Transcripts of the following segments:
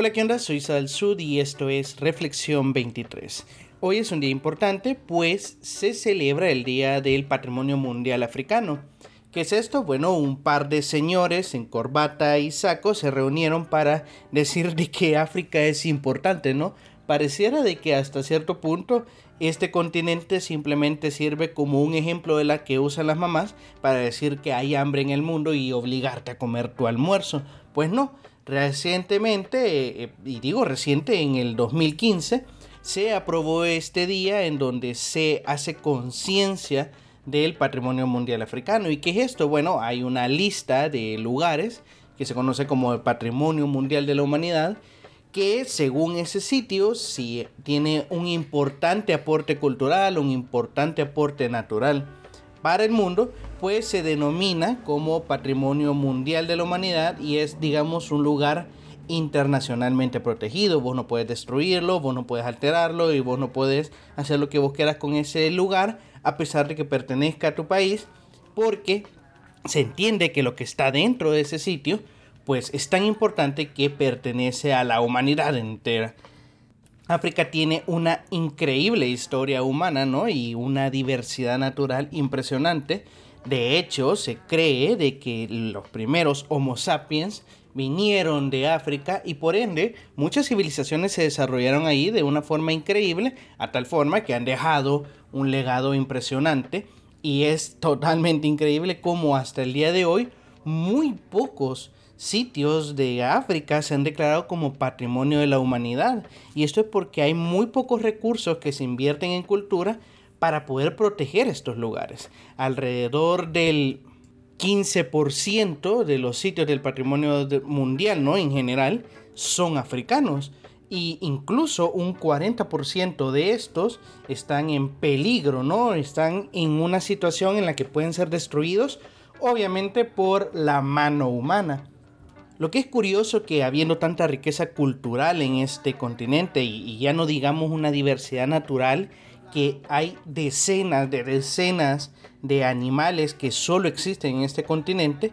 Hola, ¿qué onda? Soy Sal Sud y esto es Reflexión 23. Hoy es un día importante pues se celebra el Día del Patrimonio Mundial Africano. ¿Qué es esto? Bueno, un par de señores en corbata y saco se reunieron para decir de que África es importante, ¿no? Pareciera de que hasta cierto punto este continente simplemente sirve como un ejemplo de la que usan las mamás para decir que hay hambre en el mundo y obligarte a comer tu almuerzo. Pues no, recientemente, eh, y digo reciente, en el 2015, se aprobó este día en donde se hace conciencia del patrimonio mundial africano. ¿Y qué es esto? Bueno, hay una lista de lugares que se conoce como el patrimonio mundial de la humanidad que según ese sitio si tiene un importante aporte cultural, un importante aporte natural para el mundo, pues se denomina como Patrimonio Mundial de la Humanidad y es, digamos, un lugar internacionalmente protegido. Vos no puedes destruirlo, vos no puedes alterarlo y vos no puedes hacer lo que vos quieras con ese lugar a pesar de que pertenezca a tu país, porque se entiende que lo que está dentro de ese sitio, pues es tan importante que pertenece a la humanidad entera. África tiene una increíble historia humana, ¿no? Y una diversidad natural impresionante. De hecho, se cree de que los primeros Homo sapiens vinieron de África y por ende muchas civilizaciones se desarrollaron ahí de una forma increíble, a tal forma que han dejado un legado impresionante y es totalmente increíble como hasta el día de hoy muy pocos sitios de África se han declarado como patrimonio de la humanidad. Y esto es porque hay muy pocos recursos que se invierten en cultura para poder proteger estos lugares. Alrededor del 15% de los sitios del patrimonio mundial, ¿no? En general, son africanos. Y incluso un 40% de estos están en peligro, ¿no? Están en una situación en la que pueden ser destruidos, obviamente por la mano humana. Lo que es curioso que habiendo tanta riqueza cultural en este continente y, ya no digamos una diversidad natural, que hay decenas de decenas de animales que solo existen en este continente,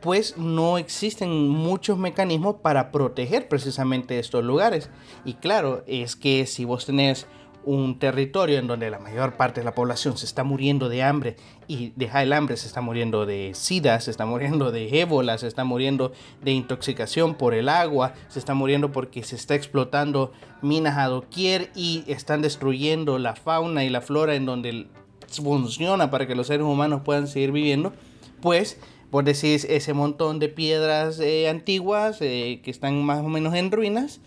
pues no existen muchos mecanismos para proteger precisamente estos lugares. Y claro, es que si vos tenés un territorio en donde la mayor parte de la población se está muriendo de hambre y deja el hambre, se está muriendo de sida, se está muriendo de ébola, se está muriendo de intoxicación por el agua, se está muriendo porque se está explotando minas a doquier y están destruyendo la fauna y la flora en donde funciona para que los seres humanos puedan seguir viviendo, pues por decir ese montón de piedras eh, antiguas eh, que están más o menos en ruinas,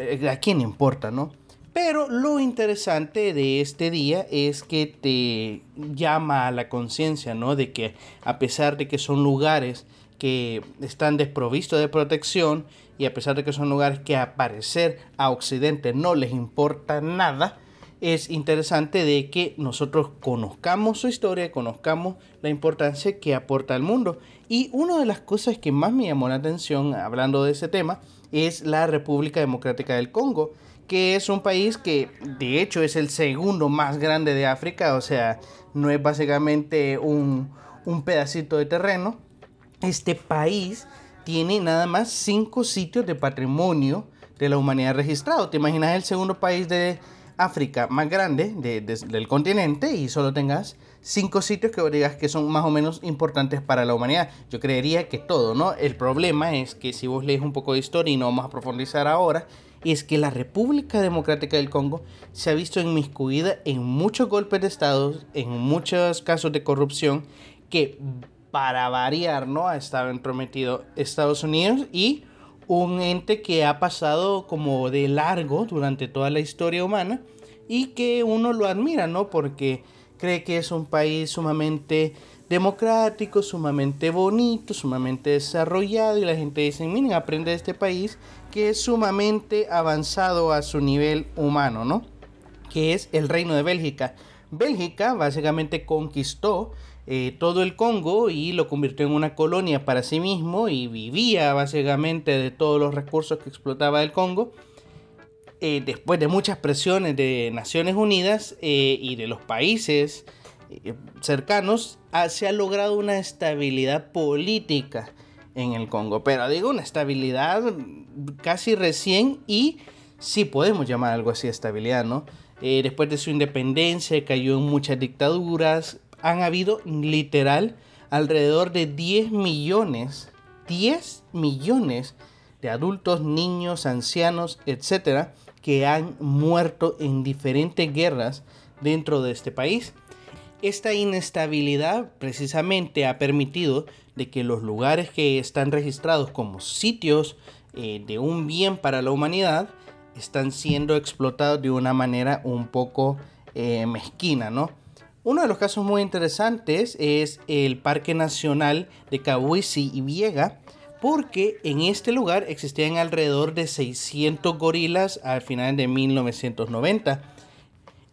eh, ¿a quién importa, no? Pero lo interesante de este día es que te llama a la conciencia, ¿no? De que a pesar de que son lugares que están desprovistos de protección y a pesar de que son lugares que aparecer a Occidente no les importa nada, es interesante de que nosotros conozcamos su historia, conozcamos la importancia que aporta al mundo. Y una de las cosas que más me llamó la atención hablando de ese tema es la República Democrática del Congo que es un país que de hecho es el segundo más grande de África, o sea, no es básicamente un, pedacito de terreno. Este país tiene nada más cinco sitios de patrimonio de la humanidad registrado. ¿Te imaginas el segundo país de África más grande del continente y solo tengas cinco sitios que digas que son más o menos importantes para la humanidad? Yo creería que todo, ¿no? El problema es que si vos lees un poco de historia y no vamos a profundizar ahora, es que la República Democrática del Congo se ha visto inmiscuida en muchos golpes de Estado, en muchos casos de corrupción, que para variar no ha estado entrometido Estados Unidos y un ente que ha pasado como de largo durante toda la historia humana y que uno lo admira, ¿no? Porque cree que es un país sumamente democrático, sumamente bonito, sumamente desarrollado y la gente dice, miren, aprende de este país que es sumamente avanzado a su nivel humano, ¿no? Que es el reino de Bélgica. Bélgica básicamente conquistó eh, todo el Congo y lo convirtió en una colonia para sí mismo y vivía básicamente de todos los recursos que explotaba el Congo. Eh, después de muchas presiones de Naciones Unidas eh, y de los países cercanos, se ha logrado una estabilidad política en el Congo. Pero digo, una estabilidad casi recién y sí podemos llamar algo así estabilidad, ¿no? Eh, después de su independencia cayó en muchas dictaduras. Han habido literal alrededor de 10 millones, 10 millones de adultos, niños, ancianos, etcétera, que han muerto en diferentes guerras dentro de este país. Esta inestabilidad precisamente ha permitido de que los lugares que están registrados como sitios eh, de un bien para la humanidad están siendo explotados de una manera un poco eh, mezquina, ¿no? Uno de los casos muy interesantes es el Parque Nacional de Kawisi y Viega, porque en este lugar existían alrededor de 600 gorilas al final de 1990.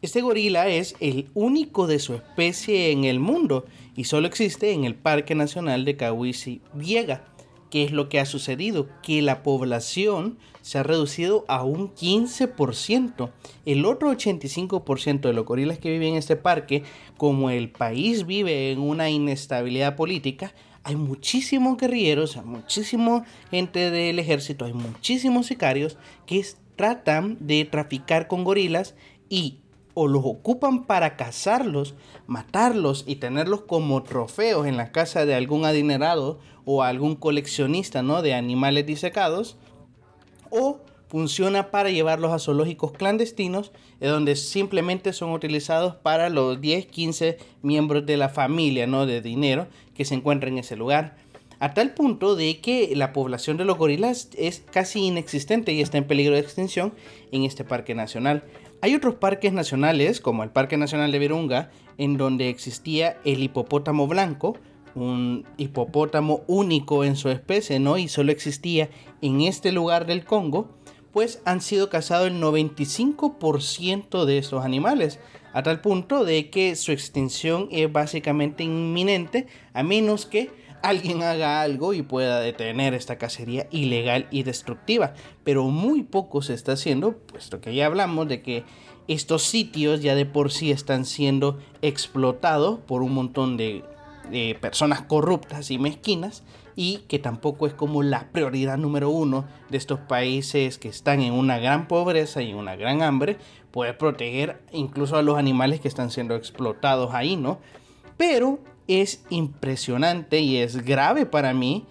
Este gorila es el único de su especie en el mundo y solo existe en el Parque Nacional de Kawisi Viega. ¿Qué es lo que ha sucedido? Que la población se ha reducido a un 15%. El otro 85% de los gorilas que viven en este parque, como el país vive en una inestabilidad política, hay muchísimos guerrilleros, hay muchísima gente del ejército, hay muchísimos sicarios que tratan de traficar con gorilas y o los ocupan para cazarlos, matarlos y tenerlos como trofeos en la casa de algún adinerado o algún coleccionista ¿no? de animales disecados, o funciona para llevarlos a zoológicos clandestinos, donde simplemente son utilizados para los 10, 15 miembros de la familia ¿no? de dinero que se encuentran en ese lugar. A tal punto de que la población de los gorilas es casi inexistente y está en peligro de extinción en este parque nacional. Hay otros parques nacionales, como el Parque Nacional de Virunga, en donde existía el hipopótamo blanco, un hipopótamo único en su especie, ¿no? Y solo existía en este lugar del Congo, pues han sido cazados el 95% de estos animales, a tal punto de que su extinción es básicamente inminente, a menos que alguien haga algo y pueda detener esta cacería ilegal y destructiva. Pero muy poco se está haciendo, puesto que ya hablamos de que estos sitios ya de por sí están siendo explotados por un montón de personas corruptas y mezquinas y que tampoco es como la prioridad número uno de estos países que están en una gran pobreza y una gran hambre, poder proteger incluso a los animales que están siendo explotados ahí, ¿no? Pero es impresionante y es grave para mí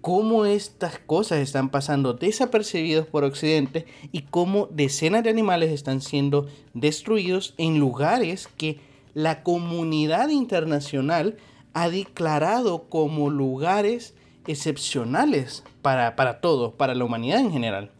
cómo estas cosas están pasando desapercibidos por Occidente y cómo decenas de animales están siendo destruidos en lugares que la comunidad internacional ha declarado como lugares excepcionales para, para todos, para la humanidad en general.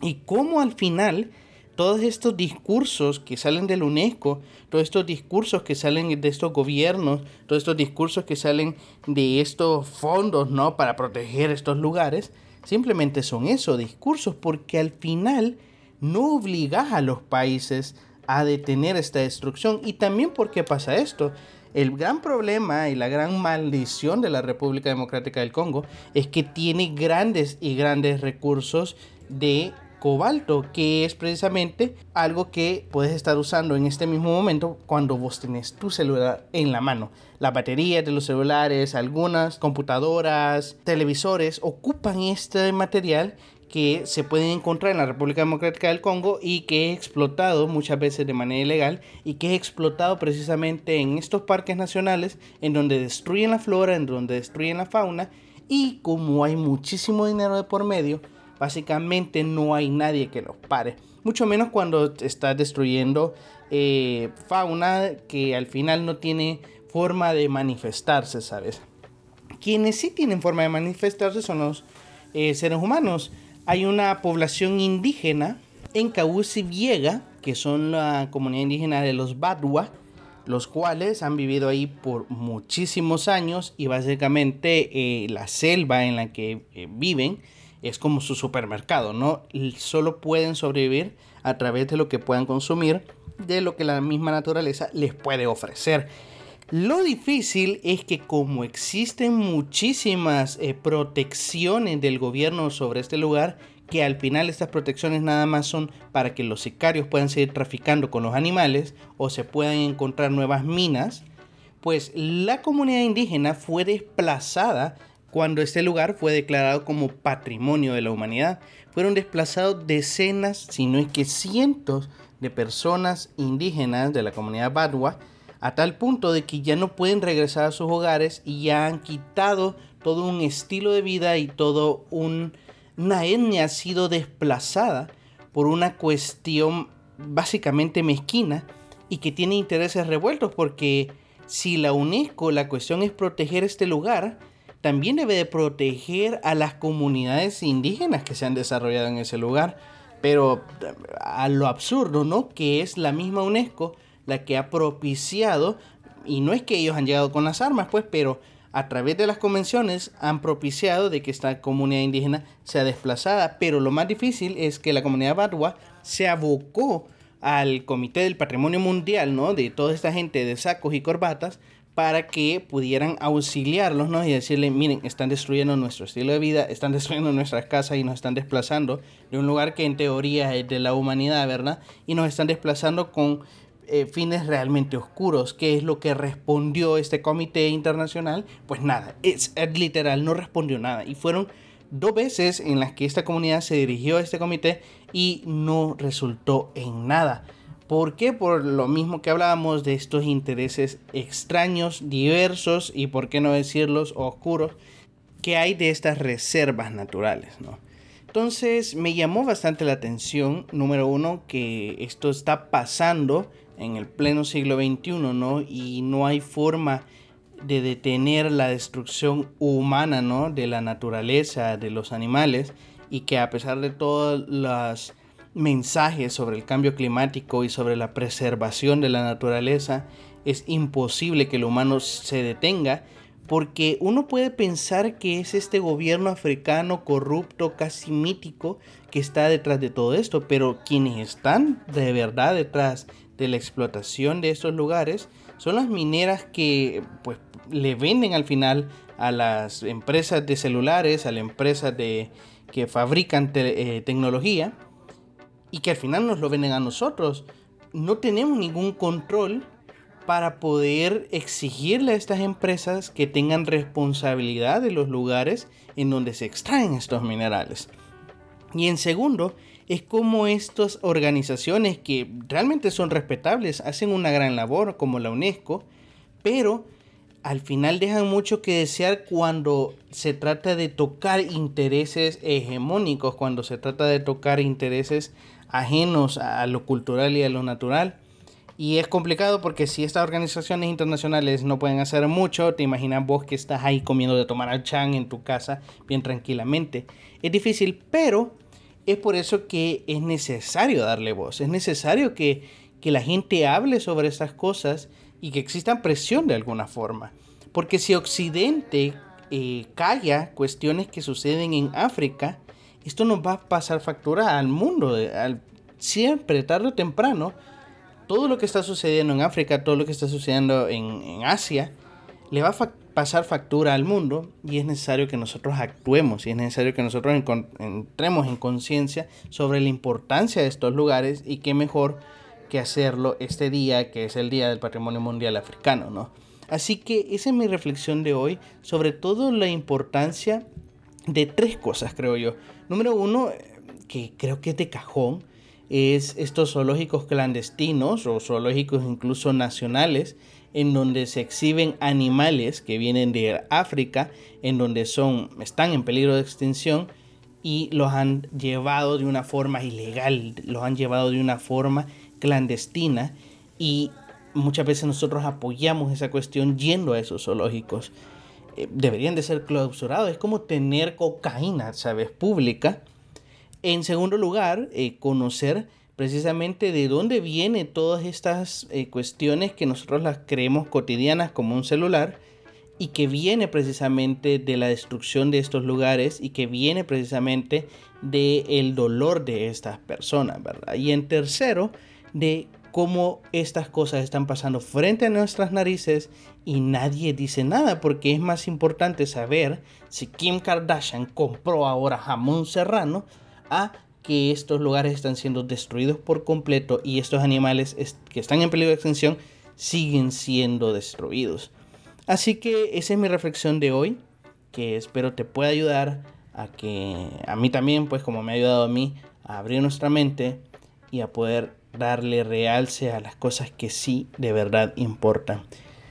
Y cómo al final todos estos discursos que salen de la UNESCO, todos estos discursos que salen de estos gobiernos, todos estos discursos que salen de estos fondos, ¿no? Para proteger estos lugares, simplemente son eso, discursos, porque al final no obligas a los países a detener esta destrucción. Y también porque pasa esto. El gran problema y la gran maldición de la República Democrática del Congo es que tiene grandes y grandes recursos de cobalto, que es precisamente algo que puedes estar usando en este mismo momento cuando vos tenés tu celular en la mano. Las baterías de los celulares, algunas computadoras, televisores ocupan este material que se pueden encontrar en la República Democrática del Congo y que es explotado muchas veces de manera ilegal y que es explotado precisamente en estos parques nacionales en donde destruyen la flora, en donde destruyen la fauna y como hay muchísimo dinero de por medio, básicamente no hay nadie que los pare. Mucho menos cuando estás destruyendo eh, fauna que al final no tiene forma de manifestarse, ¿sabes? Quienes sí tienen forma de manifestarse son los eh, seres humanos hay una población indígena en Cauci Viega, que son la comunidad indígena de los Badua, los cuales han vivido ahí por muchísimos años y básicamente eh, la selva en la que eh, viven es como su supermercado, ¿no? Solo pueden sobrevivir a través de lo que puedan consumir, de lo que la misma naturaleza les puede ofrecer. Lo difícil es que como existen muchísimas eh, protecciones del gobierno sobre este lugar, que al final estas protecciones nada más son para que los sicarios puedan seguir traficando con los animales o se puedan encontrar nuevas minas, pues la comunidad indígena fue desplazada cuando este lugar fue declarado como patrimonio de la humanidad. Fueron desplazados decenas, si no es que cientos de personas indígenas de la comunidad Badwa a tal punto de que ya no pueden regresar a sus hogares y ya han quitado todo un estilo de vida y todo un, una etnia ha sido desplazada por una cuestión básicamente mezquina y que tiene intereses revueltos porque si la UNESCO la cuestión es proteger este lugar, también debe de proteger a las comunidades indígenas que se han desarrollado en ese lugar. Pero a lo absurdo, ¿no? Que es la misma UNESCO la que ha propiciado, y no es que ellos han llegado con las armas, pues, pero a través de las convenciones han propiciado de que esta comunidad indígena sea desplazada. Pero lo más difícil es que la comunidad Badwa se abocó al Comité del Patrimonio Mundial, ¿no? De toda esta gente de sacos y corbatas para que pudieran auxiliarlos ¿no? y decirle, miren, están destruyendo nuestro estilo de vida, están destruyendo nuestras casas y nos están desplazando de un lugar que en teoría es de la humanidad, ¿verdad? Y nos están desplazando con eh, fines realmente oscuros. ¿Qué es lo que respondió este comité internacional? Pues nada, es, literal, no respondió nada. Y fueron dos veces en las que esta comunidad se dirigió a este comité y no resultó en nada. ¿Por qué? Por lo mismo que hablábamos de estos intereses extraños, diversos y por qué no decirlos oscuros que hay de estas reservas naturales, ¿no? Entonces me llamó bastante la atención, número uno, que esto está pasando en el pleno siglo XXI, ¿no? Y no hay forma de detener la destrucción humana, ¿no? De la naturaleza, de los animales, y que a pesar de todos los mensajes sobre el cambio climático y sobre la preservación de la naturaleza, es imposible que el humano se detenga, porque uno puede pensar que es este gobierno africano corrupto, casi mítico, que está detrás de todo esto, pero quienes están de verdad detrás de la explotación de estos lugares son las mineras que pues le venden al final a las empresas de celulares, a las empresas de, que fabrican eh, tecnología y que al final nos lo venden a nosotros. No tenemos ningún control para poder exigirle a estas empresas que tengan responsabilidad de los lugares en donde se extraen estos minerales. Y en segundo, es como estas organizaciones que realmente son respetables hacen una gran labor como la UNESCO, pero al final dejan mucho que desear cuando se trata de tocar intereses hegemónicos, cuando se trata de tocar intereses ajenos a lo cultural y a lo natural. Y es complicado porque si estas organizaciones internacionales no pueden hacer mucho, te imaginas vos que estás ahí comiendo de tomar al chan en tu casa bien tranquilamente. Es difícil, pero es por eso que es necesario darle voz, es necesario que, la gente hable sobre estas cosas y que exista presión de alguna forma. Porque si Occidente eh, calla cuestiones que suceden en África, esto nos va a pasar factura al mundo, al, siempre, tarde o temprano. Todo lo que está sucediendo en África, todo lo que está sucediendo en, en Asia, le va a pasar factura al mundo y es necesario que nosotros actuemos y es necesario que nosotros entremos en conciencia sobre la importancia de estos lugares y qué mejor que hacerlo este día que es el Día del Patrimonio Mundial Africano, ¿no? Así que esa es mi reflexión de hoy sobre todo la importancia de tres cosas, creo yo. Número uno, que creo que es de cajón, es estos zoológicos clandestinos o zoológicos incluso nacionales en donde se exhiben animales que vienen de África, en donde son, están en peligro de extinción y los han llevado de una forma ilegal, los han llevado de una forma clandestina y muchas veces nosotros apoyamos esa cuestión yendo a esos zoológicos. Eh, deberían de ser clausurados, es como tener cocaína, ¿sabes? Pública. En segundo lugar, eh, conocer precisamente de dónde vienen todas estas eh, cuestiones que nosotros las creemos cotidianas como un celular y que viene precisamente de la destrucción de estos lugares y que viene precisamente del el dolor de estas personas, ¿verdad? Y en tercero, de cómo estas cosas están pasando frente a nuestras narices y nadie dice nada, porque es más importante saber si Kim Kardashian compró ahora jamón serrano a que estos lugares están siendo destruidos por completo y estos animales que están en peligro de extinción siguen siendo destruidos. Así que esa es mi reflexión de hoy. que espero te pueda ayudar a que a mí también, pues como me ha ayudado a mí, a abrir nuestra mente y a poder darle realce a las cosas que sí de verdad importan.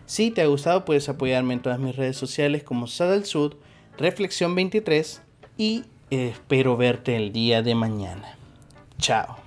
Si te ha gustado, puedes apoyarme en todas mis redes sociales como Sada Sud, Reflexión 23 y Espero verte el día de mañana. Chao.